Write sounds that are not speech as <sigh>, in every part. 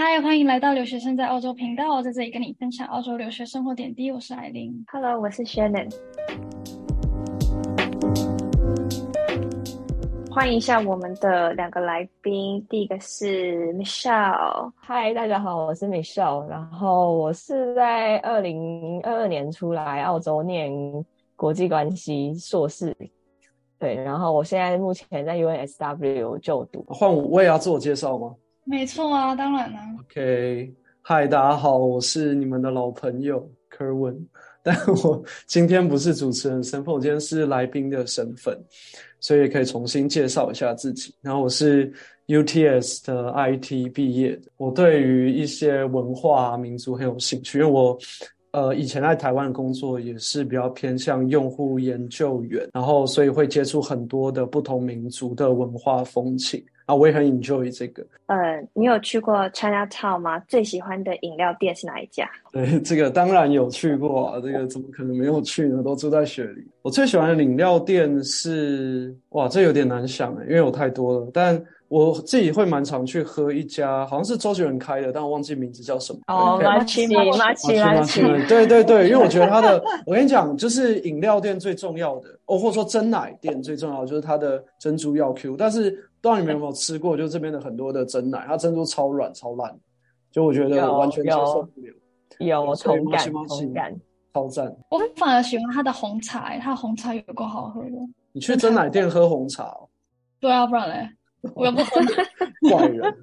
嗨，欢迎来到留学生在澳洲频道，在这里跟你分享澳洲留学生活点滴。我是艾琳，Hello，我是 Shannon。欢迎一下我们的两个来宾，第一个是 Michelle。嗨，大家好，我是 Michelle。然后我是在二零二二年出来澳洲念国际关系硕士，对。然后我现在目前在 UNSW 就读。换我，我也要自我介绍吗？没错啊，当然了。OK，嗨，大家好，我是你们的老朋友柯文 <laughs> 但我今天不是主持人身份，我今天是来宾的身份，所以可以重新介绍一下自己。然后我是 UTS 的 IT 毕业的，我对于一些文化民族很有兴趣，因为我呃以前在台湾工作也是比较偏向用户研究员，然后所以会接触很多的不同民族的文化风情。啊，我也很 enjoy 这个。呃，你有去过 Chinatown 吗？最喜欢的饮料店是哪一家？对，这个当然有去过啊。这个怎么可能没有去呢？都住在雪梨。我最喜欢的饮料店是……哇，这有点难想诶，因为有太多了。但我自己会蛮常去喝一家，好像是周杰伦开的，但我忘记名字叫什么。哦，马奇马奇马奇。对对对，因为我觉得它的，我跟你讲，就是饮料店最重要的，哦，或者说真奶店最重要的就是它的珍珠要 Q，但是。不知道你们有没有吃过？就这边的很多的珍奶，它珍珠超软超烂，就我觉得完全接受不了。有，有同感，同感，超赞。我反而喜欢它的红茶，它的红茶有够好喝的。你去珍奶店喝红茶？对啊，不然嘞，<laughs> 我又不喝。怪人。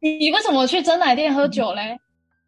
你你为什么去珍奶店喝酒嘞？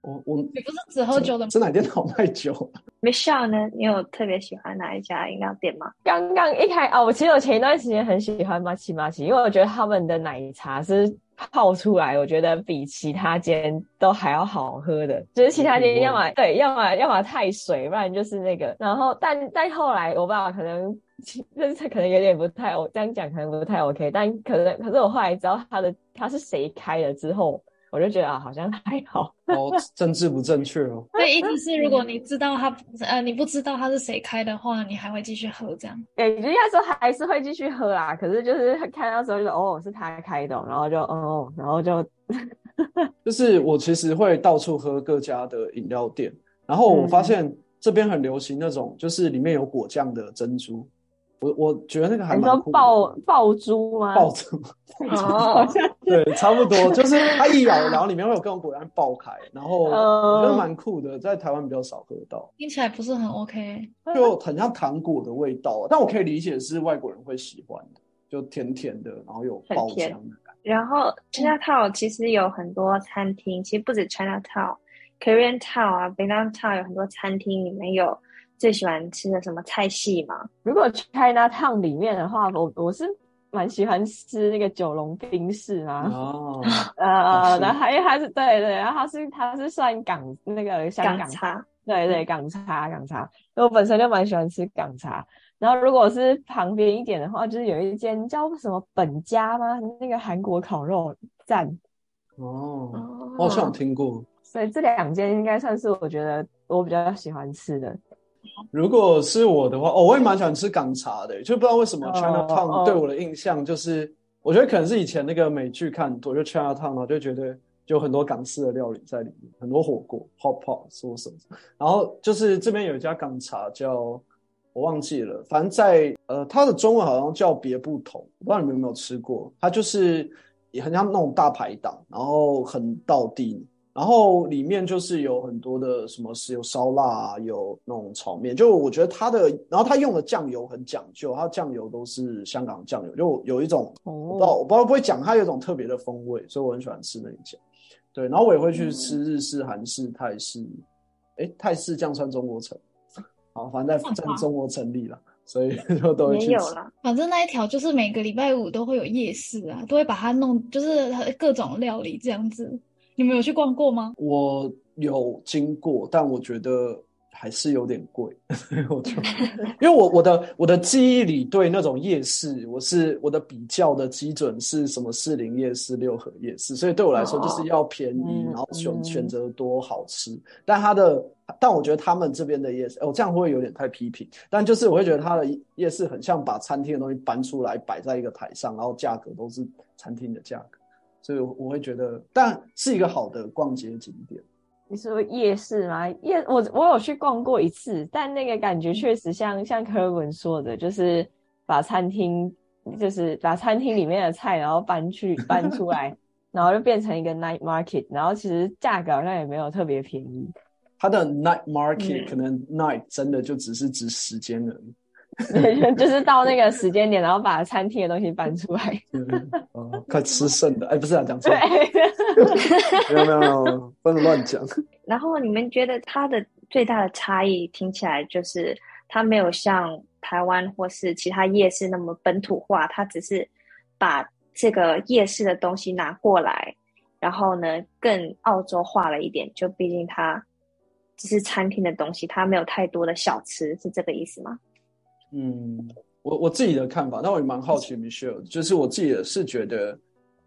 我我你不是只喝酒的吗？珍奶店好卖酒。<laughs> Michelle 呢？你有特别喜欢哪一家饮料店吗？刚刚一开哦，我其实我前一段时间很喜欢玛奇玛奇，因为我觉得他们的奶茶是泡出来，我觉得比其他间都还要好喝的。就是其他间要么对，要么要么太水，不然就是那个。然后但但后来我爸爸可能 <laughs> 就是可能有点不太，我这样讲可能不太 OK，但可能可是我后来知道他的他是谁开了之后。我就觉得啊，好像还好。哦，政治不正确哦。对，意思是如果你知道他，呃，你不知道他是谁开的话，你还会继续喝这样？对，应该说还是会继续喝啦。可是就是看到时候就说哦，是他开的，然后就哦，然后就，<laughs> 就是我其实会到处喝各家的饮料店，然后我发现这边很流行那种，就是里面有果酱的珍珠。我我觉得那个还蛮酷的。爆爆珠吗？<laughs> 爆珠，好像对，差不多，就是它一咬，然后里面会有各种果然爆开，然后我觉得蛮酷的，在台湾比较少喝到。听起来不是很 OK，就很像糖果的味道，但我可以理解是外国人会喜欢的，就甜甜的，然后有爆浆的感觉。然后 Chinatown 其实有很多餐厅，其实不止 Chinatown，Korean Town 啊，Vietnam Town 有很多餐厅里面有。最喜欢吃的什么菜系吗？如果 Chinatown 里面的话，我我是蛮喜欢吃那个九龙冰室啊。哦，<laughs> 呃，然后因为它是对对，然后它是它是算港那个香港港茶，对对港茶港茶，因为我本身就蛮喜欢吃港茶。然后如果是旁边一点的话，就是有一间叫什么本家吗？那个韩国烤肉站。哦，我好像有听过。所以这两间应该算是我觉得我比较喜欢吃的。如果是我的话，哦，我也蛮喜欢吃港茶的，就不知道为什么 Chinatown 对我的印象就是，oh, oh. 我觉得可能是以前那个美剧看多，就 Chinatown 嘛，就觉得就很多港式的料理在里面，很多火锅 hot pot 说什么，然后就是这边有一家港茶叫我忘记了，反正在呃，它的中文好像叫别不同，我不知道你们有没有吃过，它就是也很像那种大排档，然后很道地。然后里面就是有很多的什么是有烧腊啊，有那种炒面，就我觉得它的，然后它用的酱油很讲究，它的酱油都是香港酱油，就有一种我不知道我不知道不会讲，它有一种特别的风味，所以我很喜欢吃那一家。对，然后我也会去吃日式、韩式、泰式，哎，泰式酱川中国城，好，反正在在中国成立了，所以 <laughs> 就都会去吃。没有了，反正那一条就是每个礼拜五都会有夜市啊，都会把它弄，就是各种料理这样子。你们有去逛过吗？我有经过，但我觉得还是有点贵。<laughs> 我就 <laughs> 因为我我的我的记忆里对那种夜市，我是我的比较的基准是什么士林夜市、六合夜市，所以对我来说就是要便宜，哦、然后选、嗯、选择多好吃。嗯、但它的，但我觉得他们这边的夜市，哦，这样会不会有点太批评？但就是我会觉得它的夜市很像把餐厅的东西搬出来摆在一个台上，然后价格都是餐厅的价格。所以我会觉得，但是一个好的逛街景点。你说夜市吗？夜我我有去逛过一次，但那个感觉确实像像柯文说的，就是把餐厅就是把餐厅里面的菜然后搬去搬出来，然后就变成一个 night market，然后其实价格好像也没有特别便宜。它的 night market、嗯、可能 night 真的就只是指时间而已。对，就是到那个时间点，然后把餐厅的东西搬出来。哦，快吃剩的，哎，不是啊，讲错了。<laughs> 没有没有，不能乱讲。然后你们觉得它的最大的差异，听起来就是它没有像台湾或是其他夜市那么本土化，它只是把这个夜市的东西拿过来，然后呢更澳洲化了一点。就毕竟它只是餐厅的东西，它没有太多的小吃，是这个意思吗？嗯，我我自己的看法，那我也蛮好奇，Michelle，就是我自己也是觉得，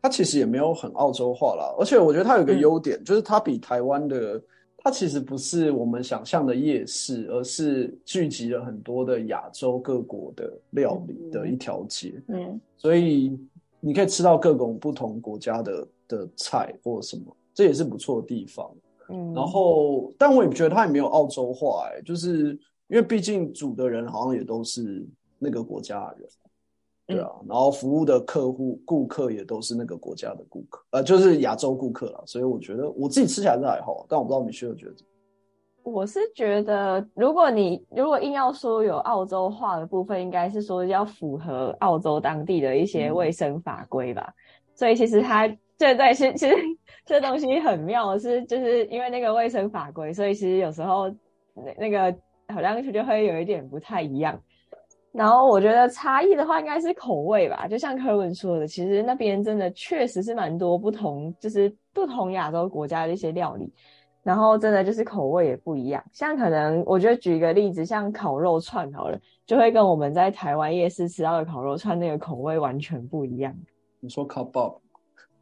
它其实也没有很澳洲化啦，而且我觉得它有个优点，嗯、就是它比台湾的，它其实不是我们想象的夜市，而是聚集了很多的亚洲各国的料理的一条街，嗯，所以你可以吃到各种不同国家的的菜或什么，这也是不错的地方，嗯，然后但我也觉得它也没有澳洲化、欸，哎，就是。因为毕竟煮的人好像也都是那个国家的人，对啊，嗯、然后服务的客户顾客也都是那个国家的顾客，呃，就是亚洲顾客了。所以我觉得我自己吃起来是还好，但我不知道米雪儿觉得。我是觉得，如果你如果硬要说有澳洲化的部分，应该是说要符合澳洲当地的一些卫生法规吧。嗯、所以其实它这对其实其实这东西很妙的是，就是因为那个卫生法规，所以其实有时候那那个。好像就会有一点不太一样，然后我觉得差异的话应该是口味吧，就像柯文说的，其实那边真的确实是蛮多不同，就是不同亚洲国家的一些料理，然后真的就是口味也不一样。像可能我觉得举一个例子，像烤肉串好了，就会跟我们在台湾夜市吃到的烤肉串那个口味完全不一样。你说烤 Bob？？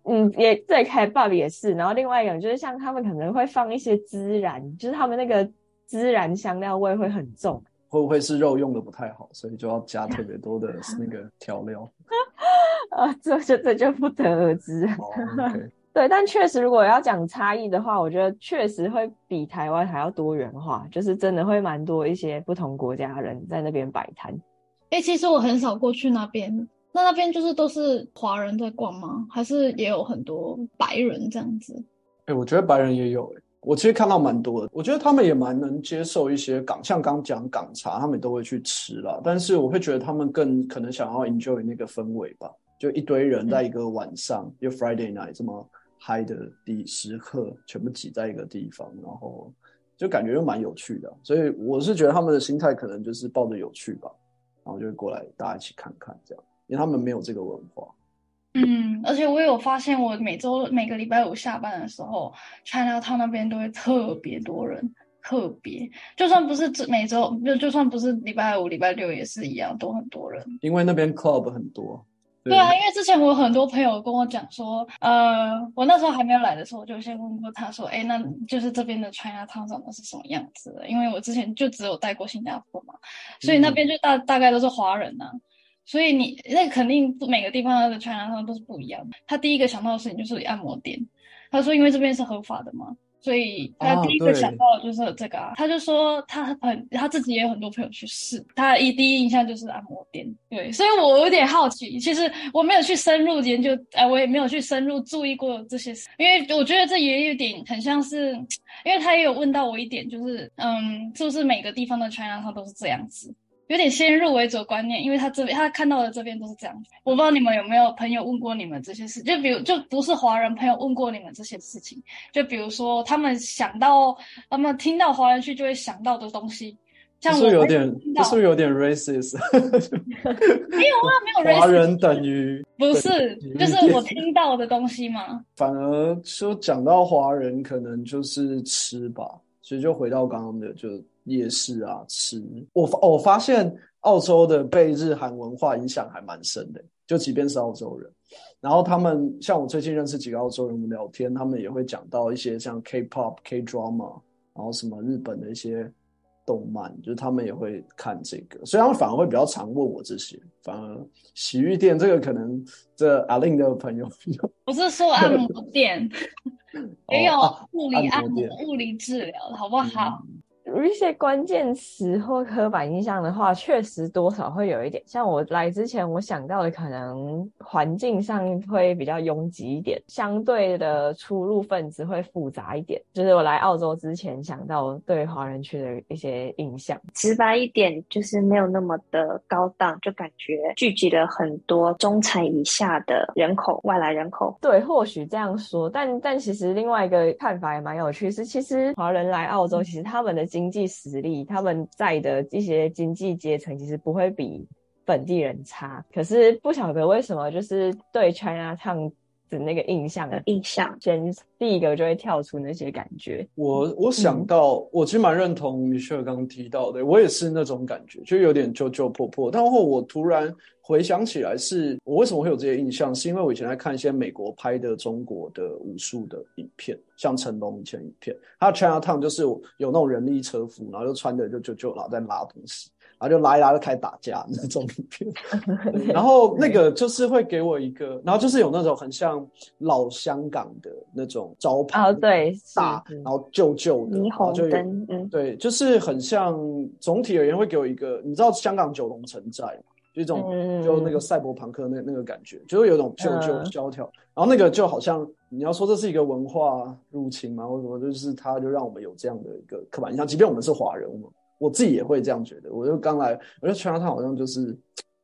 嗯，也对，开爆也是。然后另外一种就是像他们可能会放一些孜然，就是他们那个。孜然香料味会很重，会不会是肉用的不太好，所以就要加特别多的 <laughs> 那个调料？<laughs> 啊，这这这就不得而知。Oh, okay. <laughs> 对，但确实如果要讲差异的话，我觉得确实会比台湾还要多元化，就是真的会蛮多一些不同国家人在那边摆摊。哎、欸，其实我很少过去那边，那那边就是都是华人在逛吗？还是也有很多白人这样子？哎、欸，我觉得白人也有、欸我其实看到蛮多的，我觉得他们也蛮能接受一些港，像刚讲港茶，他们都会去吃啦。但是我会觉得他们更可能想要 enjoy 那个氛围吧，就一堆人在一个晚上，就、嗯、Friday night 这么嗨的第时刻，全部挤在一个地方，然后就感觉又蛮有趣的。所以我是觉得他们的心态可能就是抱着有趣吧，然后就会过来大家一起看看这样，因为他们没有这个文化。嗯，而且我有发现，我每周每个礼拜五下班的时候，Chinatown 那边都会特别多人，特别，就算不是每周，就就算不是礼拜五、礼拜六也是一样，都很多人。因为那边 club 很多。对，啊，因为之前我有很多朋友跟我讲说，呃，我那时候还没有来的时候，我就先问过他说，哎，那就是这边的 Chinatown 长得是什么样子的？因为我之前就只有待过新加坡嘛，所以那边就大、嗯、大概都是华人呐、啊。所以你那肯定每个地方的 Chinatown 都是不一样的。他第一个想到的事情就是按摩店。他说，因为这边是合法的嘛，所以他第一个想到的就是这个啊。他就说他很他自己也有很多朋友去试，他一第一印象就是按摩店。对，所以我有点好奇，其实我没有去深入研究，哎，我也没有去深入注意过这些事，因为我觉得这也有点很像是，因为他也有问到我一点，就是嗯，是不是每个地方的 Chinatown 都是这样子？有点先入为主的观念，因为他这边他看到的这边都是这样子。我不知道你们有没有朋友问过你们这些事，就比如就不是华人朋友问过你们这些事情，就比如说他们想到他们听到华人区就会想到的东西，像我是有点，这是不是有点 racist？<laughs> 没有啊，没有 racist。华人等于不是，就是我听到的东西嘛。<laughs> 反而说讲到华人，可能就是吃吧。其实就回到刚刚的就。夜市啊，吃我发我发现澳洲的被日韩文化影响还蛮深的，就即便是澳洲人，然后他们像我最近认识几个澳洲人，我们聊天，他们也会讲到一些像 K-pop、K-drama，然后什么日本的一些动漫，就是他们也会看这个，所以他们反而会比较常问我这些。反而洗浴店这个可能这阿令的朋友，<laughs> 不是说按摩店，<laughs> 也有物理按摩、物理治疗，好不好？一些关键词或刻板印象的话，确实多少会有一点。像我来之前，我想到的可能环境上会比较拥挤一点，相对的出入分子会复杂一点。就是我来澳洲之前想到对华人区的一些印象，直白一点就是没有那么的高档，就感觉聚集了很多中产以下的人口，外来人口。对，或许这样说，但但其实另外一个看法也蛮有趣，是其实华人来澳洲，其实他们的经经济实力，他们在的一些经济阶层其实不会比本地人差，可是不晓得为什么，就是对 China 唱的那个印象的印象，先第一个就会跳出那些感觉。我我想到，嗯、我其实蛮认同 Michelle 刚刚提到的，我也是那种感觉，就有点旧旧破破。但后我突然回想起来是，是我为什么会有这些印象，是因为我以前在看一些美国拍的中国的武术的影片，像成龙以前影片，他 Chinatown 就是有那种人力车夫，然后就穿的就就就然后在拉东西。然后就拉一拉就开始打架那种影片，然后那个就是会给我一个，然后就是有那种很像老香港的那种招牌哦，对，大，然后旧旧的霓虹灯，嗯，对，就是很像。总体而言会给我一个，你知道香港九龙城寨吗？就一种、嗯、就那个赛博朋克那那个感觉，就会有一种旧旧萧条。然后那个就好像你要说这是一个文化入侵嘛，或者什么，就是它就让我们有这样的一个刻板印象，即便我们是华人嘛。我自己也会这样觉得。我就刚来，我觉得 Chinatown 好像就是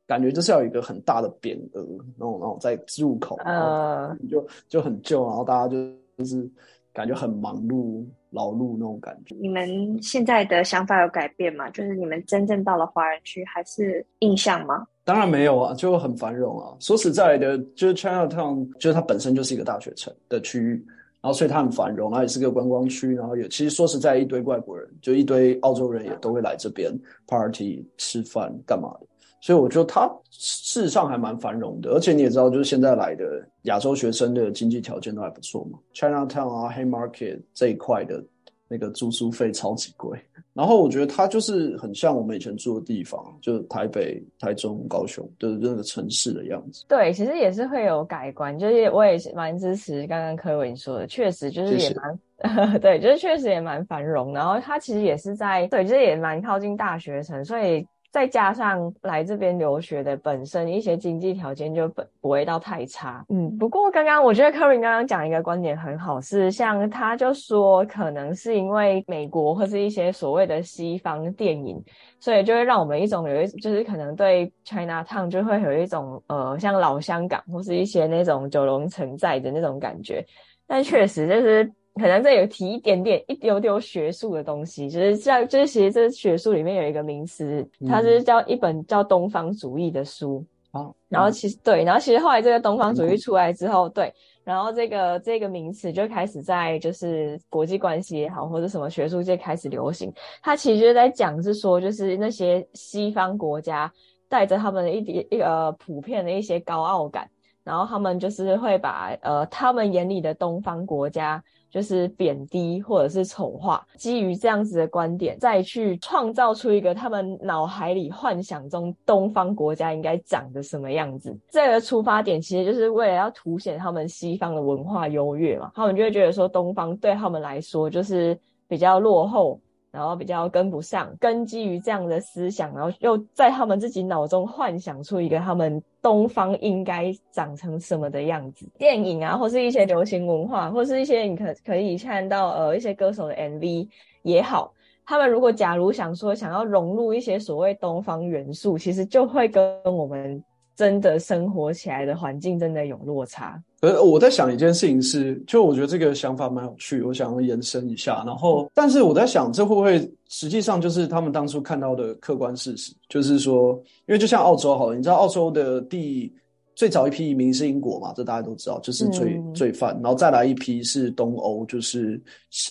感觉就是要有一个很大的匾额，然后然后在入口，呃，就就很旧，然后大家就就是感觉很忙碌、劳碌那种感觉。你们现在的想法有改变吗？就是你们真正到了华人区，还是印象吗？当然没有啊，就很繁荣啊。说实在的，就是 Chinatown，就是它本身就是一个大学城的区域。然后，所以它很繁荣，然后也是个观光区，然后也其实说实在，一堆外国人，就一堆澳洲人也都会来这边 party 吃饭干嘛的，所以我觉得它事实上还蛮繁荣的。而且你也知道，就是现在来的亚洲学生的经济条件都还不错嘛，Chinatown 啊，Haymarket 这一块的那个住宿费超级贵。然后我觉得它就是很像我们以前住的地方，就是台北、台中、高雄就是那个城市的样子。对，其实也是会有改观，就是我也是蛮支持刚刚柯文说的，确实就是也蛮，<laughs> 对，就是确实也蛮繁荣。然后它其实也是在，对，就是也蛮靠近大学城，所以。再加上来这边留学的本身一些经济条件就本不会到太差，嗯。不过刚刚我觉得 Kerwin 刚刚讲一个观点很好，是像他就说可能是因为美国或是一些所谓的西方电影，所以就会让我们一种有一就是可能对 Chinatown 就会有一种呃像老香港或是一些那种九龙城寨的那种感觉，但确实就是。可能这有提一点点一丢丢学术的东西，就是像就是其实这学术里面有一个名词，它是叫一本叫东方主义的书。哦、嗯，然后其实对，然后其实后来这个东方主义出来之后，对，然后这个这个名词就开始在就是国际关系也好，或者什么学术界开始流行。它其实就是在讲是说，就是那些西方国家带着他们的一点一个普遍的一些高傲感，然后他们就是会把呃他们眼里的东方国家。就是贬低或者是丑化，基于这样子的观点，再去创造出一个他们脑海里幻想中东方国家应该长的什么样子。这个出发点其实就是为了要凸显他们西方的文化优越嘛，他们就会觉得说东方对他们来说就是比较落后。然后比较跟不上，根基于这样的思想，然后又在他们自己脑中幻想出一个他们东方应该长成什么的样子。电影啊，或是一些流行文化，或是一些你可可以看到呃一些歌手的 MV 也好，他们如果假如想说想要融入一些所谓东方元素，其实就会跟我们。真的生活起来的环境真的有落差。呃，我在想一件事情是，就我觉得这个想法蛮有趣，我想要延伸一下。然后，但是我在想，这会不会实际上就是他们当初看到的客观事实？就是说，因为就像澳洲好了，你知道澳洲的第最早一批移民是英国嘛？这大家都知道，就是罪、嗯、罪犯，然后再来一批是东欧，就是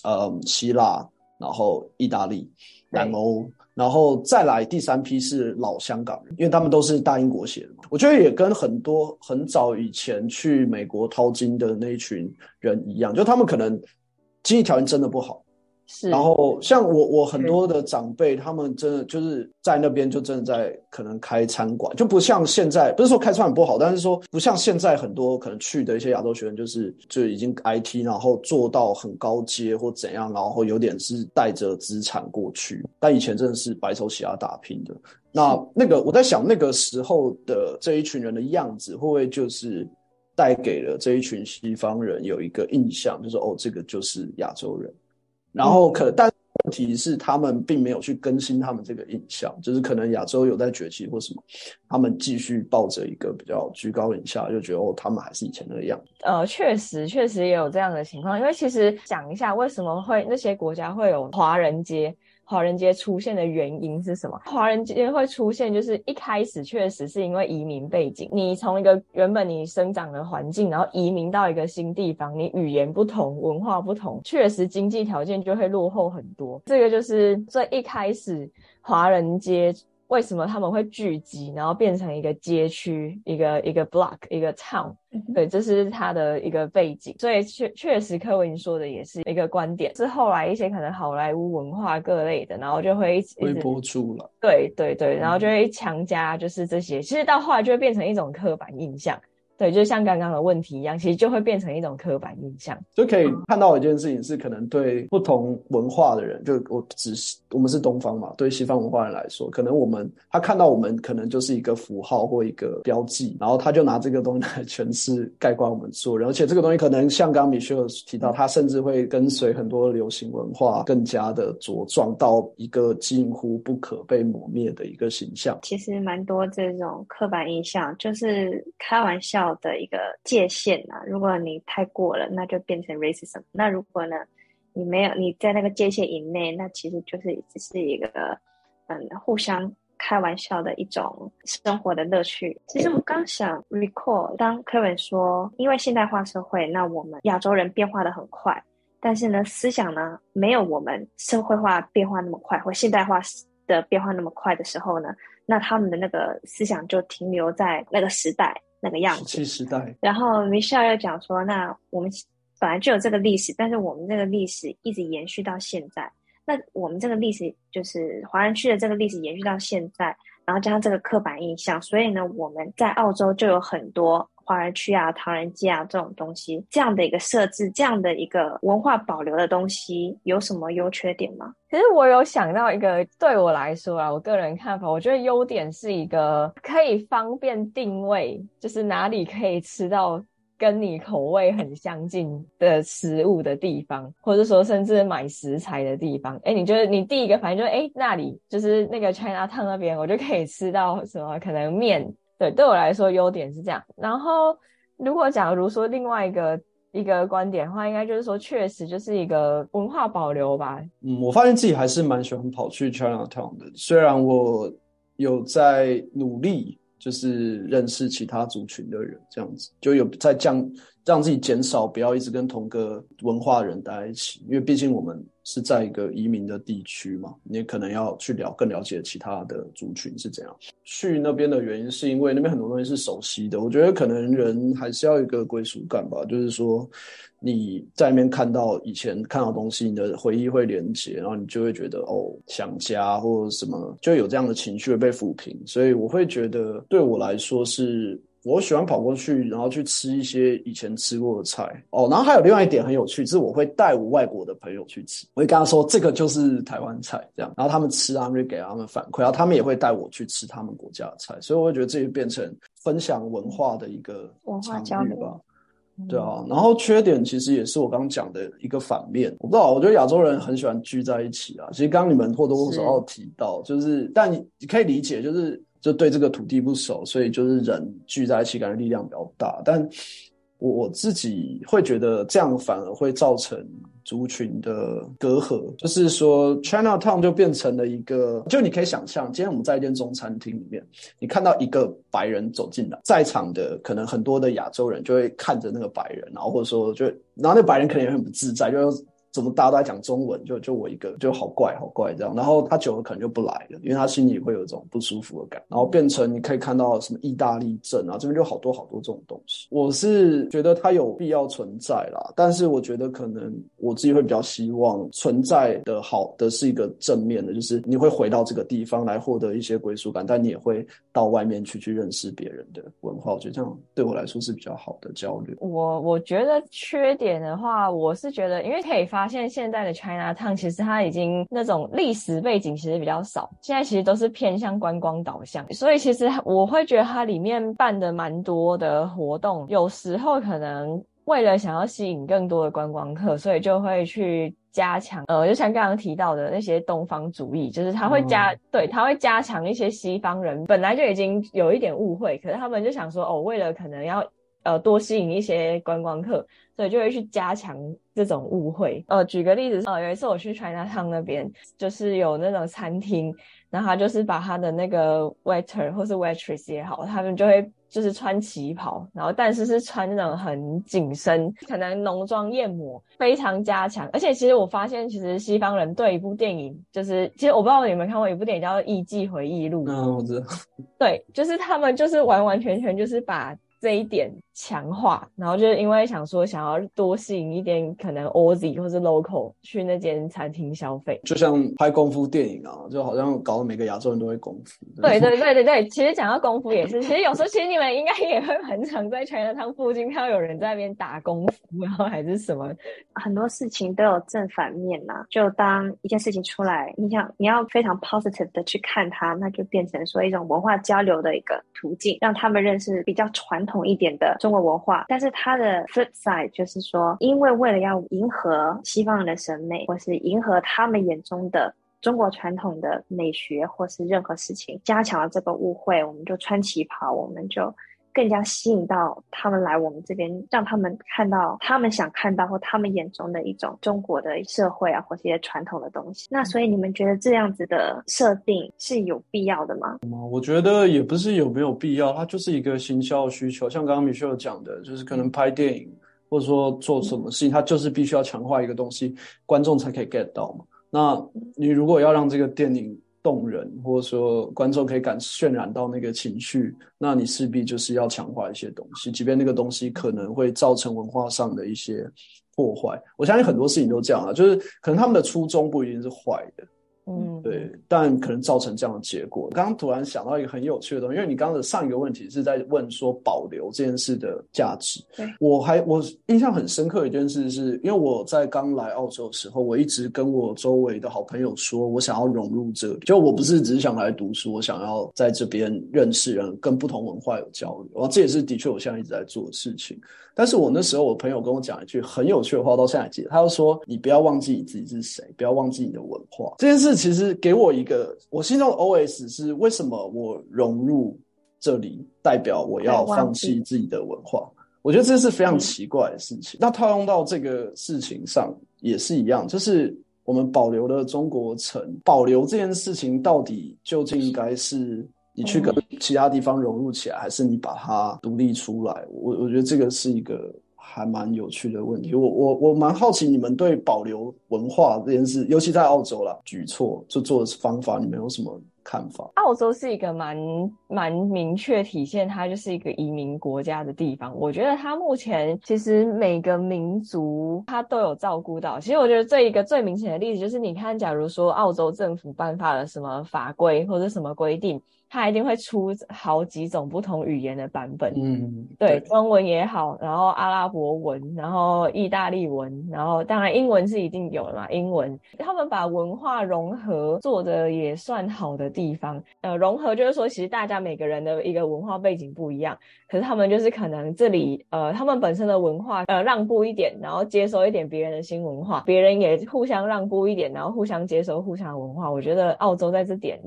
呃希腊，然后意大利、南欧。然后再来第三批是老香港人，因为他们都是大英国血的嘛。我觉得也跟很多很早以前去美国淘金的那一群人一样，就他们可能经济条件真的不好，是。然后像我我很多的长辈，他们真的就是在那边就真的在可能开餐馆，就不像现在，不是说开餐馆不好，但是说不像现在很多可能去的一些亚洲学生，就是就已经 IT，然后做到很高阶或怎样，然后有点是带着资产过去。但以前真的是白手起家打拼的。那那个我在想，那个时候的这一群人的样子，会不会就是？带给了这一群西方人有一个印象，就是哦，这个就是亚洲人。然后可，但问题是他们并没有去更新他们这个印象，就是可能亚洲有在崛起或什么，他们继续抱着一个比较居高临下，就觉得哦，他们还是以前那个样子。呃，确实，确实也有这样的情况。因为其实讲一下，为什么会那些国家会有华人街？华人街出现的原因是什么？华人街会出现，就是一开始确实是因为移民背景。你从一个原本你生长的环境，然后移民到一个新地方，你语言不同，文化不同，确实经济条件就会落后很多。这个就是最一开始华人街。为什么他们会聚集，然后变成一个街区、一个一个 block、一个 town？对，这是他的一个背景。所以确确实，柯文说的也是一个观点。是后来一些可能好莱坞文化各类的，然后就会一直推波助了。对对对，然后就会强加就是这些，其实到后来就会变成一种刻板印象。对，就像刚刚的问题一样，其实就会变成一种刻板印象。就可以看到一件事情是，可能对不同文化的人，就我只是我们是东方嘛，对西方文化人来说，可能我们他看到我们可能就是一个符号或一个标记，然后他就拿这个东西来诠释概括我们做人，而且这个东西可能像刚刚 Michelle 提到，他甚至会跟随很多流行文化，更加的茁壮到一个近乎不可被磨灭的一个形象。其实蛮多这种刻板印象，就是开玩笑的一个界限啊，如果你太过了，那就变成 racism。那如果呢，你没有你在那个界限以内，那其实就是只是一个嗯互相开玩笑的一种生活的乐趣。其实我刚想 recall，当 Kevin 说，因为现代化社会，那我们亚洲人变化得很快，但是呢，思想呢没有我们社会化变化那么快，或现代化的变化那么快的时候呢，那他们的那个思想就停留在那个时代。那个样子，石器时代。然后 Michelle 又讲说，那我们本来就有这个历史，但是我们这个历史一直延续到现在。那我们这个历史就是华人区的这个历史延续到现在，然后加上这个刻板印象，所以呢，我们在澳洲就有很多。华人区啊，唐人街啊，这种东西，这样的一个设置，这样的一个文化保留的东西，有什么优缺点吗？其实我有想到一个，对我来说啊，我个人看法，我觉得优点是一个可以方便定位，就是哪里可以吃到跟你口味很相近的食物的地方，或者说甚至买食材的地方。哎，你觉得你第一个反应就是，哎，那里就是那个 China Town 那边，我就可以吃到什么？可能面。对，对我来说优点是这样。然后，如果假如说另外一个一个观点的话，应该就是说，确实就是一个文化保留吧。嗯，我发现自己还是蛮喜欢跑去 Chinatown 的，虽然我有在努力，就是认识其他族群的人，这样子就有在降，让自己减少，不要一直跟同个文化人待在一起，因为毕竟我们。是在一个移民的地区嘛，你也可能要去了更了解其他的族群是怎样。去那边的原因是因为那边很多东西是熟悉的，我觉得可能人还是要一个归属感吧，就是说你在那边看到以前看到东西，你的回忆会连结，然后你就会觉得哦，想家或者什么，就有这样的情绪会被抚平，所以我会觉得对我来说是。我喜欢跑过去，然后去吃一些以前吃过的菜哦。然后还有另外一点很有趣，就是我会带我外国的朋友去吃，我会跟他说这个就是台湾菜这样，然后他们吃，他们就给他们反馈，然后他们也会带我去吃他们国家的菜，所以我会觉得这就变成分享文化的一个文化交流吧。对啊，然后缺点其实也是我刚刚讲的一个反面。我不知道，我觉得亚洲人很喜欢聚在一起啊。其实刚刚你们或多或少有提到，就是但你你可以理解，就是。就对这个土地不熟，所以就是人聚在一起，感觉力量比较大。但我我自己会觉得这样反而会造成族群的隔阂，就是说 Chinatown 就变成了一个，就你可以想象，今天我们在一间中餐厅里面，你看到一个白人走进来，在场的可能很多的亚洲人就会看着那个白人，然后或者说就，然后那个白人可能也很不自在，就。怎么大家都在讲中文，就就我一个就好怪好怪这样。然后他久了可能就不来了，因为他心里会有一种不舒服的感。然后变成你可以看到什么意大利镇啊，这边就好多好多这种东西。我是觉得它有必要存在啦，但是我觉得可能我自己会比较希望存在的好的是一个正面的，就是你会回到这个地方来获得一些归属感，但你也会到外面去去认识别人的文化。我觉得这样对我来说是比较好的交流。我我觉得缺点的话，我是觉得因为可以发现现在的 Chinatown 其实它已经那种历史背景其实比较少，现在其实都是偏向观光导向，所以其实我会觉得它里面办的蛮多的活动，有时候可能为了想要吸引更多的观光客，所以就会去加强，呃，就像刚刚提到的那些东方主义，就是他会加，嗯、对，他会加强一些西方人本来就已经有一点误会，可是他们就想说，哦，为了可能要。呃，多吸引一些观光客，所以就会去加强这种误会。呃，举个例子，呃，有一次我去 Chinatown 那边，就是有那种餐厅，然后他就是把他的那个 waiter 或是 waitress 也好，他们就会就是穿旗袍，然后但是是穿那种很紧身，可能浓妆艳抹，非常加强。而且其实我发现，其实西方人对一部电影，就是其实我不知道你们看过一部电影叫《艺伎回忆录》。嗯，我知道。对，就是他们就是完完全全就是把。这一点强化，然后就是因为想说想要多吸引一点可能 Aussie 或是 local 去那间餐厅消费，就像拍功夫电影啊，就好像搞得每个亚洲人都会功夫。对 <laughs> 对对对对，其实讲到功夫也是，其实有时候其实你们应该也会很常在 Chinatown 附近看到有人在那边打功夫，然后还是什么，很多事情都有正反面呐、啊。就当一件事情出来，你想你要非常 positive 的去看它，那就变成说一种文化交流的一个途径，让他们认识比较传统一点的中国文化，但是它的 flip side 就是说，因为为了要迎合西方人的审美，或是迎合他们眼中的中国传统的美学，或是任何事情，加强了这个误会，我们就穿旗袍，我们就。更加吸引到他们来我们这边，让他们看到他们想看到或他们眼中的一种中国的社会啊，或这些传统的东西。那所以你们觉得这样子的设定是有必要的吗？我觉得也不是有没有必要，它就是一个行销需求。像刚刚 Michelle 讲的，就是可能拍电影或者说做什么事情，它就是必须要强化一个东西，观众才可以 get 到嘛。那你如果要让这个电影动人，或者说观众可以感渲染到那个情绪，那你势必就是要强化一些东西，即便那个东西可能会造成文化上的一些破坏。我相信很多事情都这样啊，就是可能他们的初衷不一定是坏的。嗯，对，但可能造成这样的结果。刚刚突然想到一个很有趣的东西，因为你刚刚的上一个问题是在问说保留这件事的价值。对，我还我印象很深刻的一件事是，因为我在刚来澳洲的时候，我一直跟我周围的好朋友说，我想要融入这里，就我不是只是想来读书，我想要在这边认识人，跟不同文化有交流。然后这也是的确我现在一直在做的事情。但是我那时候，我朋友跟我讲一句很有趣的话，到现在还记得。他就说：“你不要忘记你自己是谁，不要忘记你的文化。”这件事其实给我一个我心中的 OS 是：为什么我融入这里，代表我要放弃自己的文化？我觉得这是非常奇怪的事情。那套用到这个事情上也是一样，就是我们保留了中国城，保留这件事情到底究竟应该是？你去跟其他地方融入起来，还是你把它独立出来？我我觉得这个是一个还蛮有趣的问题。我我我蛮好奇你们对保留文化这件事，尤其在澳洲啦，举措就做的方法，你们有什么看法？澳洲是一个蛮蛮明确体现它就是一个移民国家的地方。我觉得它目前其实每个民族它都有照顾到。其实我觉得这一个最明显的例子就是，你看，假如说澳洲政府颁发了什么法规或者什么规定。它一定会出好几种不同语言的版本，嗯，对，对，中文也好，然后阿拉伯文，然后意大利文，然后当然英文是一定有的嘛，英文，他们把文化融合做的也算好的地方，呃，融合就是说，其实大家每个人的一个文化背景不一样，可是他们就是可能这里，呃，他们本身的文化，呃，让步一点，然后接收一点别人的新文化，别人也互相让步一点，然后互相接收互相的文化，我觉得澳洲在这点。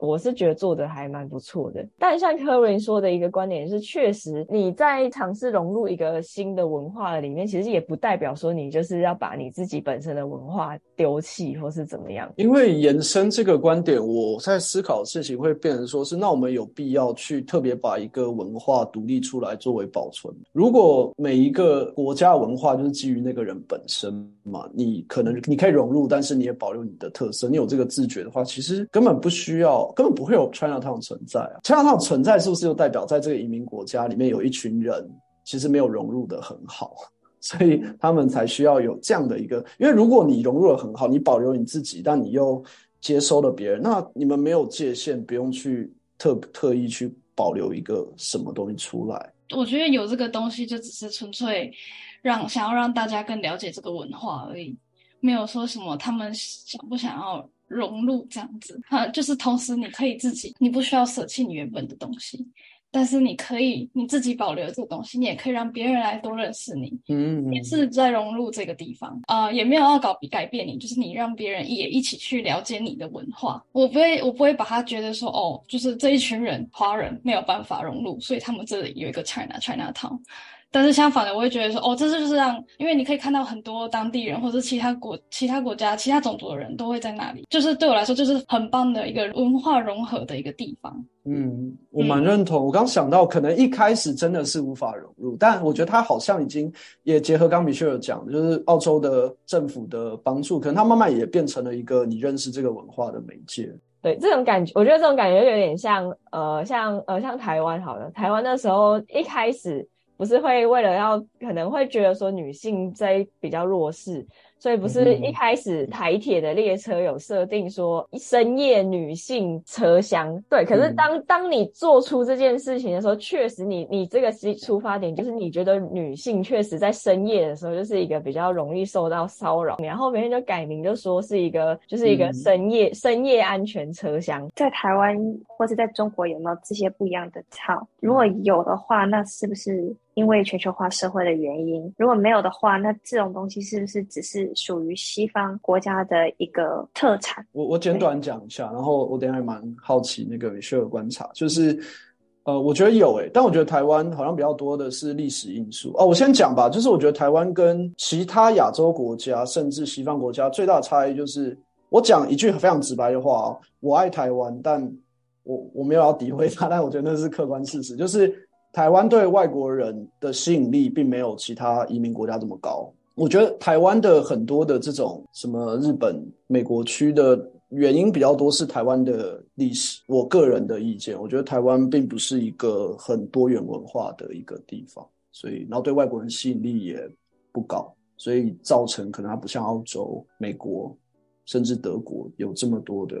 我是觉得做的还蛮不错的。但像 Kerwin 说的一个观点是，确实你在尝试融入一个新的文化里面，其实也不代表说你就是要把你自己本身的文化丢弃或是怎么样。因为延伸这个观点，我在思考的事情会变成说是，那我们有必要去特别把一个文化独立出来作为保存？如果每一个国家文化就是基于那个人本身嘛，你可能你可以融入，但是你也保留你的特色，你有这个自觉的话，其实根本不需要，根本不会有 Chinatown 存在啊。Chinatown 存在是不是就代表在这个移民国家里面有一群人其实没有融入的很好，<laughs> 所以他们才需要有这样的一个？因为如果你融入的很好，你保留你自己，但你又接收了别人，那你们没有界限，不用去特特意去保留一个什么东西出来。我觉得有这个东西，就只是纯粹让想要让大家更了解这个文化而已，没有说什么他们想不想要融入这样子。啊，就是同时你可以自己，你不需要舍弃你原本的东西。但是你可以你自己保留这个东西，你也可以让别人来多认识你，嗯，也是在融入这个地方啊、呃，也没有要搞改变你，就是你让别人也一起去了解你的文化。我不会，我不会把他觉得说，哦，就是这一群人华人没有办法融入，所以他们这里有一个 China China Town。但是相反的，我会觉得说，哦，这是就是让，因为你可以看到很多当地人或者其他国、其他国家、其他种族的人都会在那里，就是对我来说，就是很棒的一个文化融合的一个地方。嗯，我蛮认同。嗯、我刚想到，可能一开始真的是无法融入，但我觉得他好像已经也结合刚 Michelle 讲的，就是澳洲的政府的帮助，可能他慢慢也变成了一个你认识这个文化的媒介。对，这种感觉，我觉得这种感觉有点像，呃，像呃，像台湾好了，台湾那时候一开始。不是会为了要可能会觉得说女性在比较弱势，所以不是一开始台铁的列车有设定说深夜女性车厢。对，可是当当你做出这件事情的时候，确实你你这个是出发点就是你觉得女性确实在深夜的时候就是一个比较容易受到骚扰，然后别人就改名就说是一个就是一个深夜深夜安全车厢。在台湾或者在中国有没有这些不一样的操？如果有的话，那是不是？因为全球化社会的原因，如果没有的话，那这种东西是不是只是属于西方国家的一个特产？我我简短讲一下，然后我等下还蛮好奇那个 Michelle 的观察，就是呃，我觉得有诶、欸，但我觉得台湾好像比较多的是历史因素哦。我先讲吧，就是我觉得台湾跟其他亚洲国家甚至西方国家最大的差异就是，我讲一句非常直白的话哦，我爱台湾，但我我没有要诋毁他，但我觉得那是客观事实，就是。台湾对外国人的吸引力并没有其他移民国家这么高。我觉得台湾的很多的这种什么日本、美国区的原因比较多是台湾的历史。我个人的意见，我觉得台湾并不是一个很多元文化的一个地方，所以然后对外国人吸引力也不高，所以造成可能它不像澳洲、美国甚至德国有这么多的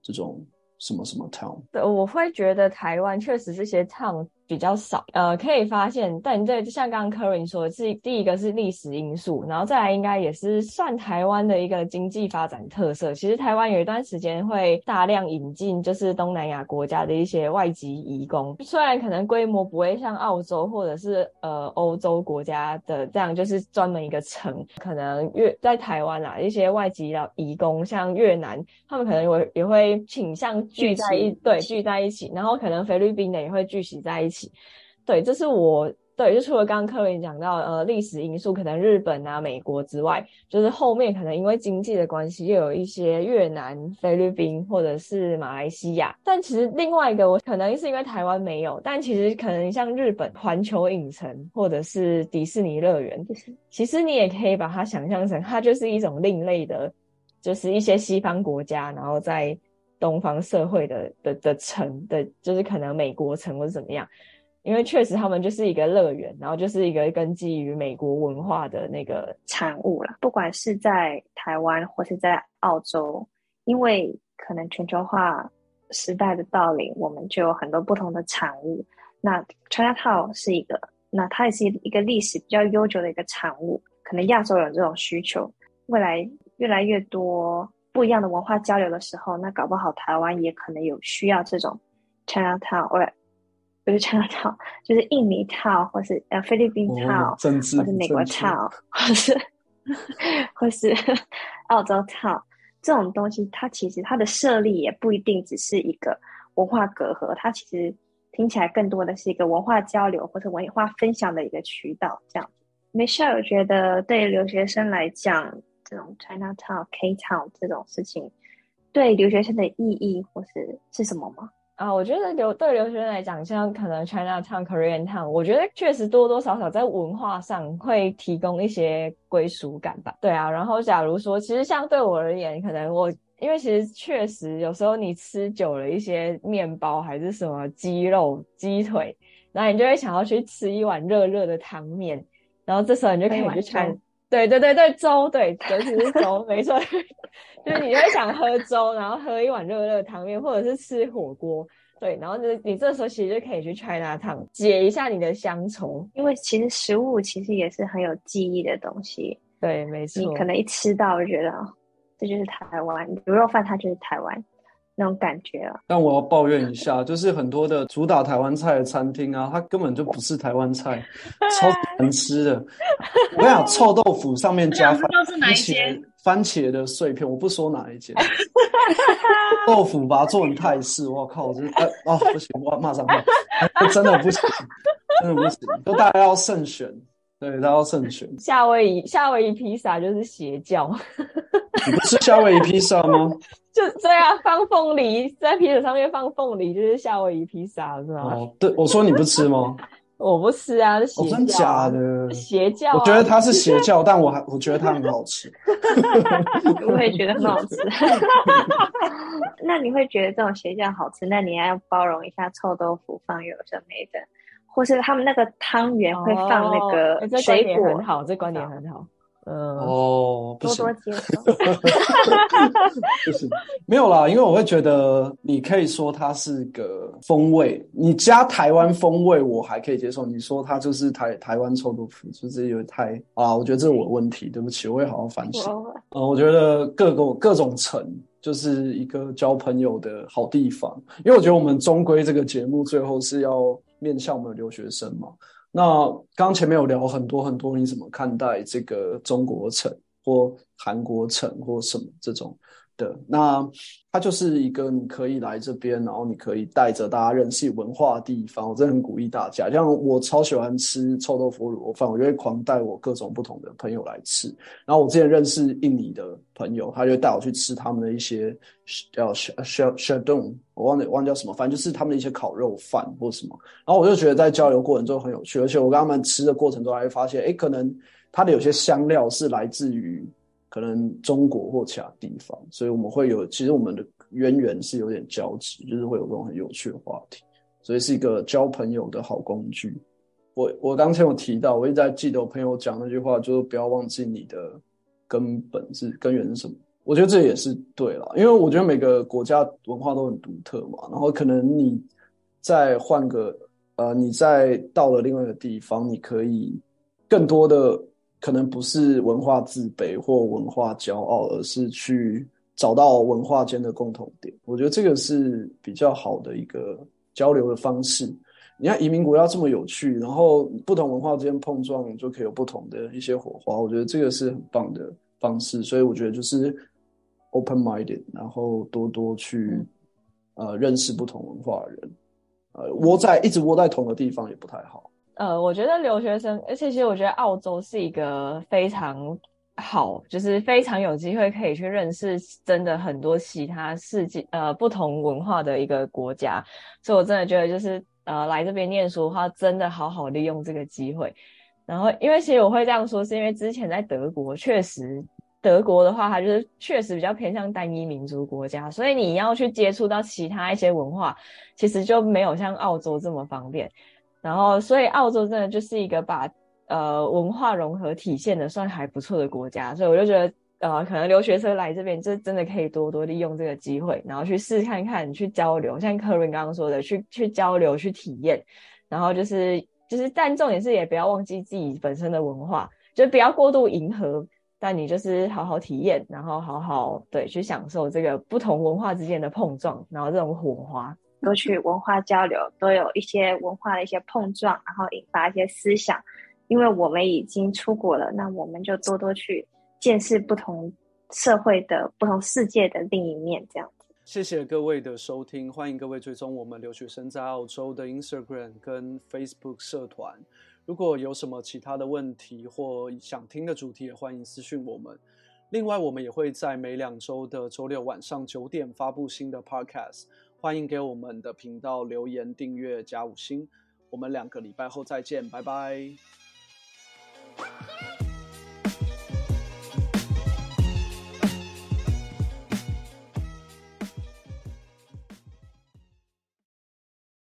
这种什么什么 town。对，我会觉得台湾确实这些 town。比较少，呃，可以发现，但这就像刚刚 Kerry 说的，是第一个是历史因素，然后再来应该也是算台湾的一个经济发展特色。其实台湾有一段时间会大量引进就是东南亚国家的一些外籍移工，虽然可能规模不会像澳洲或者是呃欧洲国家的这样，就是专门一个城，可能越在台湾啊一些外籍的移工，像越南，他们可能也会也会倾向聚在一对聚在一起，然后可能菲律宾的也会聚集在一起。对，这是我对，就除了刚刚 Kerwin 讲到呃历史因素，可能日本啊、美国之外，就是后面可能因为经济的关系，又有一些越南、菲律宾或者是马来西亚。但其实另外一个，我可能是因为台湾没有，但其实可能像日本环球影城或者是迪士尼乐园，其实你也可以把它想象成，它就是一种另类的，就是一些西方国家，然后在。东方社会的的的城的，就是可能美国城或者怎么样，因为确实他们就是一个乐园，然后就是一个根基于美国文化的那个产物啦。不管是在台湾或是在澳洲，因为可能全球化时代的到临，我们就有很多不同的产物。那 Chinatown 是一个，那它也是一个历史比较悠久的一个产物。可能亚洲有这种需求，未来越来越多。不一样的文化交流的时候，那搞不好台湾也可能有需要这种 Chinatown，或者不是 Chinatown，<laughs> 就是印尼 town，或是呃菲律宾 town，或是美国 town，或是 <laughs> 或是 <laughs> 澳洲 town 这种东西，它其实它的设立也不一定只是一个文化隔阂，它其实听起来更多的是一个文化交流或者文化分享的一个渠道。这样，Michelle 觉得对留学生来讲，这种 Chinatown、K Town 这种事情，对留学生的意义或是是什么吗？啊，我觉得留对留学生来讲，像可能 Chinatown、Korean Town，我觉得确实多多少少在文化上会提供一些归属感吧。对啊，然后假如说，其实像对我而言，可能我因为其实确实有时候你吃久了一些面包还是什么鸡肉、鸡腿，然后你就会想要去吃一碗热热的汤面，然后这时候你就可以去看，对对对对，粥，对，尤其是粥，没错。<laughs> 就是你会想喝粥，然后喝一碗热热汤面，或者是吃火锅，对，然后就是你这时候其实就可以去 Chinatown 解一下你的乡愁，因为其实食物其实也是很有记忆的东西。对，没错。你可能一吃到就觉得，这就是台湾牛肉饭，它就是台湾。那种感觉啊，但我要抱怨一下，就是很多的主打台湾菜的餐厅啊，它根本就不是台湾菜，<laughs> 超难吃的。我跟你讲，臭豆腐上面加番茄，番茄的碎片，我不说哪一间。<laughs> 豆腐把它做成泰式，我靠，我真的哎哦不行，我马上换，真的不行，真的不行，都大家要慎选，对，大家要慎选。夏威夷夏威夷披萨就是邪教，你不吃夏威夷披萨吗？<laughs> 就对啊放凤梨，在披萨上面放凤梨，就是夏威夷披萨，是吗？哦，对，我说你不吃吗？<laughs> 我不吃啊，是邪教。哦，真假的？邪教啊。我觉得它是邪教，<laughs> 但我还我觉得它很好吃。我也觉得很好吃。那你会觉得这种邪教好吃？那你还要包容一下臭豆腐放有什么的，或是他们那个汤圆会放那个水果，哦，很好，这观点很好。嗯哦，不行，多多接受。<laughs> 不行，没有啦，因为我会觉得你可以说它是个风味，你加台湾风味我还可以接受。你说它就是台台湾臭豆腐，就是有点太啊，我觉得这是我的问题，对不起，我会好好反省。嗯，我觉得各个各种层就是一个交朋友的好地方，因为我觉得我们终归这个节目最后是要面向我们的留学生嘛。那刚前面有聊很多很多，你怎么看待这个中国城或韩国城或什么这种的？那它就是一个你可以来这边，然后你可以带着大家认识文化的地方。我真的很鼓励大家，像我超喜欢吃臭豆腐卤肉饭，我就会狂带我各种不同的朋友来吃。然后我之前认识印尼的朋友，他就带我去吃他们的一些叫 shadong 我忘了忘了叫什么，反正就是他们的一些烤肉饭或什么。然后我就觉得在交流过程中很有趣，而且我跟他们吃的过程中还会发现，哎，可能它的有些香料是来自于可能中国或其他地方，所以我们会有其实我们的渊源是有点交集，就是会有这种很有趣的话题，所以是一个交朋友的好工具。我我刚才有提到，我一直在记得我朋友讲那句话，就是不要忘记你的根本是根源是什么。我觉得这也是对了，因为我觉得每个国家文化都很独特嘛。然后可能你再换个呃，你再到了另外一个地方，你可以更多的可能不是文化自卑或文化骄傲，而是去找到文化间的共同点。我觉得这个是比较好的一个交流的方式。你看移民国家这么有趣，然后不同文化之间碰撞就可以有不同的一些火花。我觉得这个是很棒的方式。所以我觉得就是。Open-minded，然后多多去呃认识不同文化的人，呃窝在一直窝在同个地方也不太好。呃，我觉得留学生，而且其实我觉得澳洲是一个非常好，就是非常有机会可以去认识真的很多其他世界呃不同文化的一个国家，所以我真的觉得就是呃来这边念书的话，真的好好利用这个机会。然后因为其实我会这样说，是因为之前在德国确实。德国的话，它就是确实比较偏向单一民族国家，所以你要去接触到其他一些文化，其实就没有像澳洲这么方便。然后，所以澳洲真的就是一个把呃文化融合体现的算还不错的国家，所以我就觉得呃，可能留学生来这边就真的可以多多利用这个机会，然后去试看看，去交流，像 Karen 刚刚说的，去去交流，去体验，然后就是就是，但重点是也不要忘记自己本身的文化，就不要过度迎合。但你就是好好体验，然后好好对去享受这个不同文化之间的碰撞，然后这种火花，多去文化交流，都有一些文化的一些碰撞，然后引发一些思想。因为我们已经出国了，那我们就多多去见识不同社会的不同世界的另一面，这样子。谢谢各位的收听，欢迎各位追踪我们留学生在澳洲的 Instagram 跟 Facebook 社团。如果有什么其他的问题或想听的主题，也欢迎私讯我们。另外，我们也会在每两周的周六晚上九点发布新的 Podcast，欢迎给我们的频道留言、订阅、加五星。我们两个礼拜后再见，拜拜。